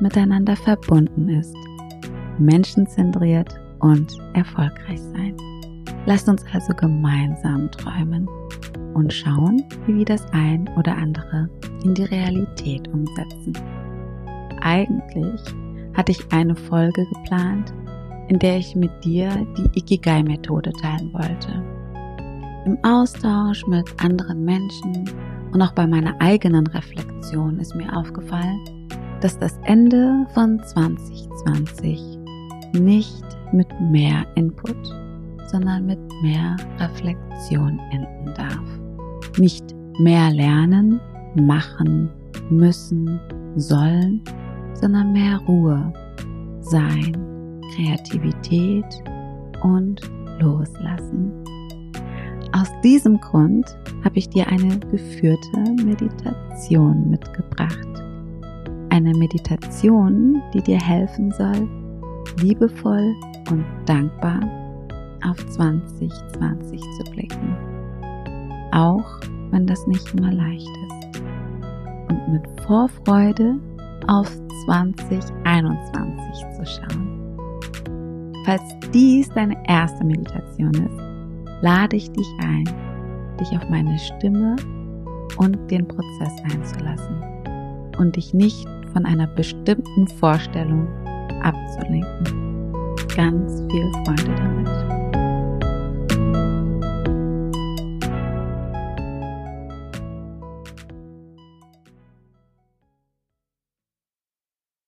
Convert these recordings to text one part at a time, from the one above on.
miteinander verbunden ist, menschenzentriert und erfolgreich sein. Lasst uns also gemeinsam träumen und schauen, wie wir das ein oder andere in die Realität umsetzen. Eigentlich hatte ich eine Folge geplant, in der ich mit dir die Ikigai-Methode teilen wollte. Im Austausch mit anderen Menschen und auch bei meiner eigenen Reflexion ist mir aufgefallen, dass das Ende von 2020 nicht mit mehr Input, sondern mit mehr Reflexion enden darf. Nicht mehr lernen, machen, müssen, sollen, sondern mehr Ruhe, Sein, Kreativität und Loslassen. Aus diesem Grund habe ich dir eine geführte Meditation mitgebracht. Eine Meditation, die dir helfen soll, liebevoll und dankbar auf 2020 zu blicken. Auch wenn das nicht immer leicht ist. Und mit Vorfreude auf 2021 zu schauen. Falls dies deine erste Meditation ist, lade ich dich ein, dich auf meine Stimme und den Prozess einzulassen und dich nicht von einer bestimmten Vorstellung abzulenken. Ganz viel Freude damit.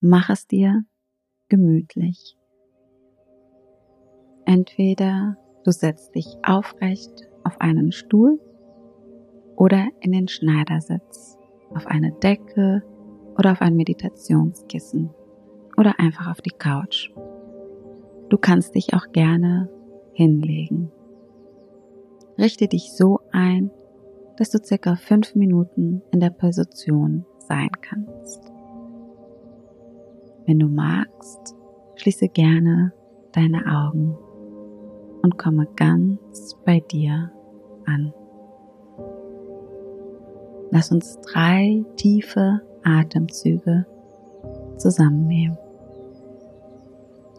Mach es dir gemütlich. Entweder du setzt dich aufrecht auf einen Stuhl oder in den Schneidersitz, auf eine Decke oder auf ein Meditationskissen oder einfach auf die Couch. Du kannst dich auch gerne hinlegen. Richte dich so ein, dass du circa fünf Minuten in der Position sein kannst. Wenn du magst, schließe gerne deine Augen und komme ganz bei dir an. Lass uns drei tiefe Atemzüge zusammennehmen.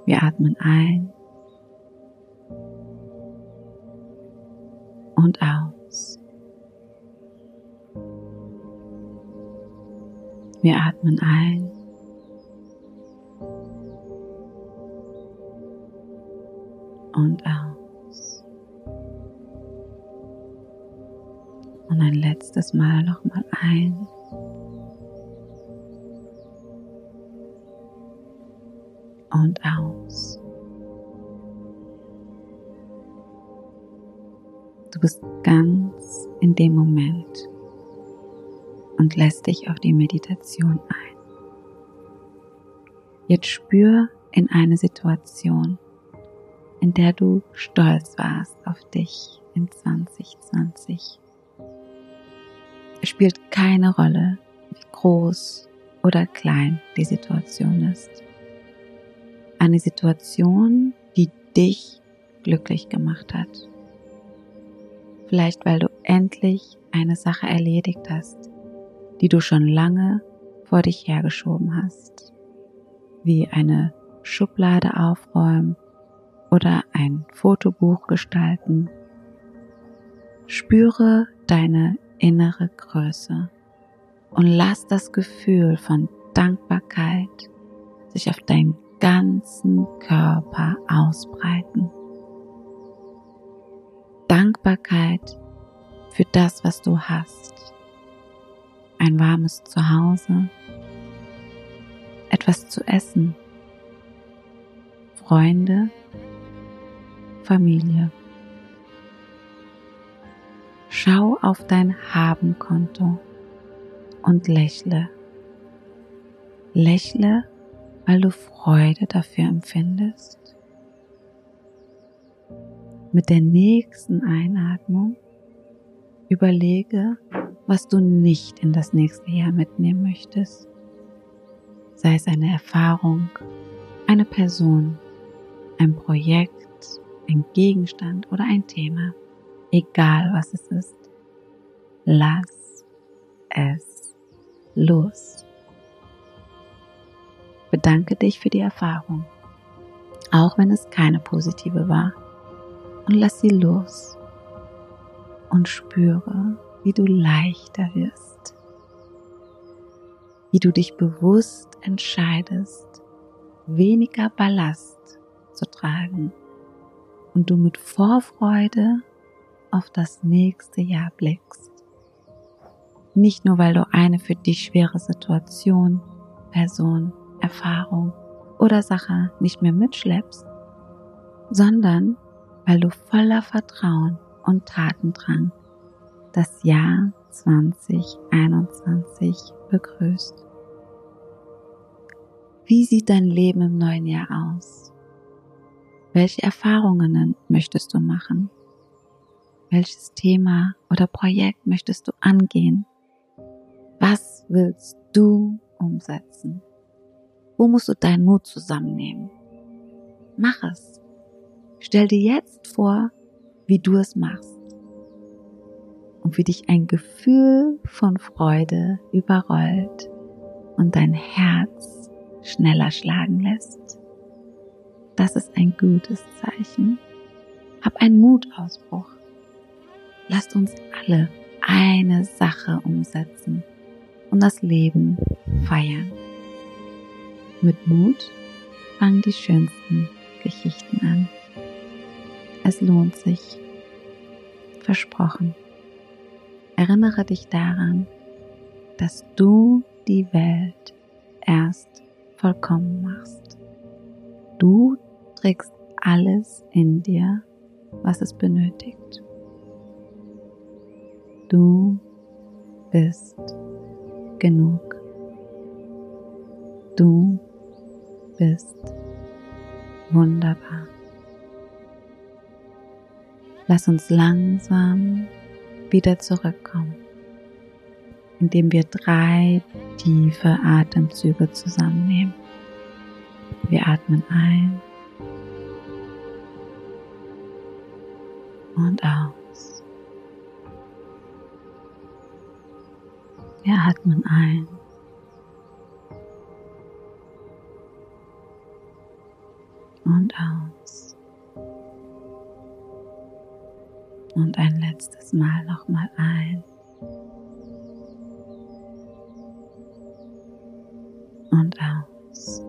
Wir atmen ein und aus. Wir atmen ein und aus. Und ein letztes Mal nochmal ein und aus. Du bist ganz in dem Moment und lässt dich auf die Meditation ein. Jetzt spür in eine Situation, in der du stolz warst auf dich in 2020. Es spielt keine Rolle, wie groß oder klein die Situation ist. Eine Situation, die dich glücklich gemacht hat. Vielleicht weil du endlich eine Sache erledigt hast, die du schon lange vor dich hergeschoben hast. Wie eine Schublade aufräumen oder ein Fotobuch gestalten. Spüre deine innere Größe und lass das Gefühl von Dankbarkeit sich auf dein ganzen Körper ausbreiten. Dankbarkeit für das, was du hast. Ein warmes Zuhause, etwas zu essen, Freunde, Familie. Schau auf dein Habenkonto und lächle. Lächle weil du Freude dafür empfindest. Mit der nächsten Einatmung überlege, was du nicht in das nächste Jahr mitnehmen möchtest. Sei es eine Erfahrung, eine Person, ein Projekt, ein Gegenstand oder ein Thema. Egal was es ist. Lass es los. Bedanke dich für die Erfahrung, auch wenn es keine positive war, und lass sie los und spüre, wie du leichter wirst, wie du dich bewusst entscheidest, weniger Ballast zu tragen und du mit Vorfreude auf das nächste Jahr blickst. Nicht nur, weil du eine für dich schwere Situation, Person, Erfahrung oder Sache nicht mehr mitschleppst, sondern weil du voller Vertrauen und Tatendrang das Jahr 2021 begrüßt. Wie sieht dein Leben im neuen Jahr aus? Welche Erfahrungen möchtest du machen? Welches Thema oder Projekt möchtest du angehen? Was willst du umsetzen? Wo musst du deinen Mut zusammennehmen? Mach es. Stell dir jetzt vor, wie du es machst und wie dich ein Gefühl von Freude überrollt und dein Herz schneller schlagen lässt. Das ist ein gutes Zeichen. Hab einen Mutausbruch. Lasst uns alle eine Sache umsetzen und das Leben feiern. Mit Mut fangen die schönsten Geschichten an. Es lohnt sich. Versprochen. Erinnere dich daran, dass du die Welt erst vollkommen machst. Du trägst alles in dir, was es benötigt. Du bist genug. Du bist wunderbar. Lass uns langsam wieder zurückkommen, indem wir drei tiefe Atemzüge zusammennehmen. Wir atmen ein und aus. Wir atmen ein und aus. Und ein letztes Mal nochmal ein. Und aus.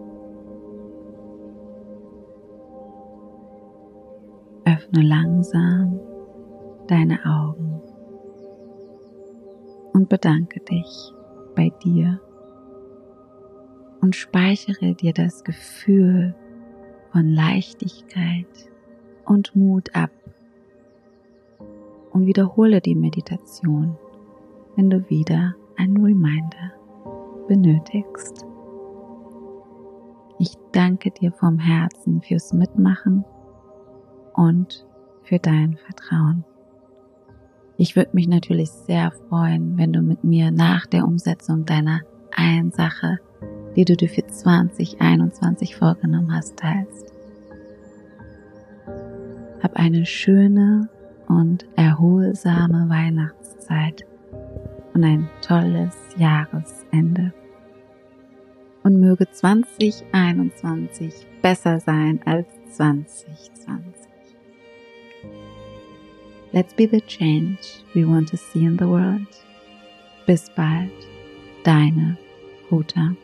Öffne langsam deine Augen und bedanke dich bei dir und speichere dir das Gefühl von Leichtigkeit und Mut ab und wiederhole die Meditation, wenn du wieder einen Reminder benötigst. Ich danke dir vom Herzen fürs Mitmachen und für dein Vertrauen. Ich würde mich natürlich sehr freuen, wenn du mit mir nach der Umsetzung deiner einen Sache, die du dir für 2021 vorgenommen hast, teilst. Hab eine schöne und erholsame Weihnachtszeit und ein tolles Jahresende. Und möge 2021 besser sein als 2020. Let's be the change we want to see in the world. Bis bald, deine Ruta.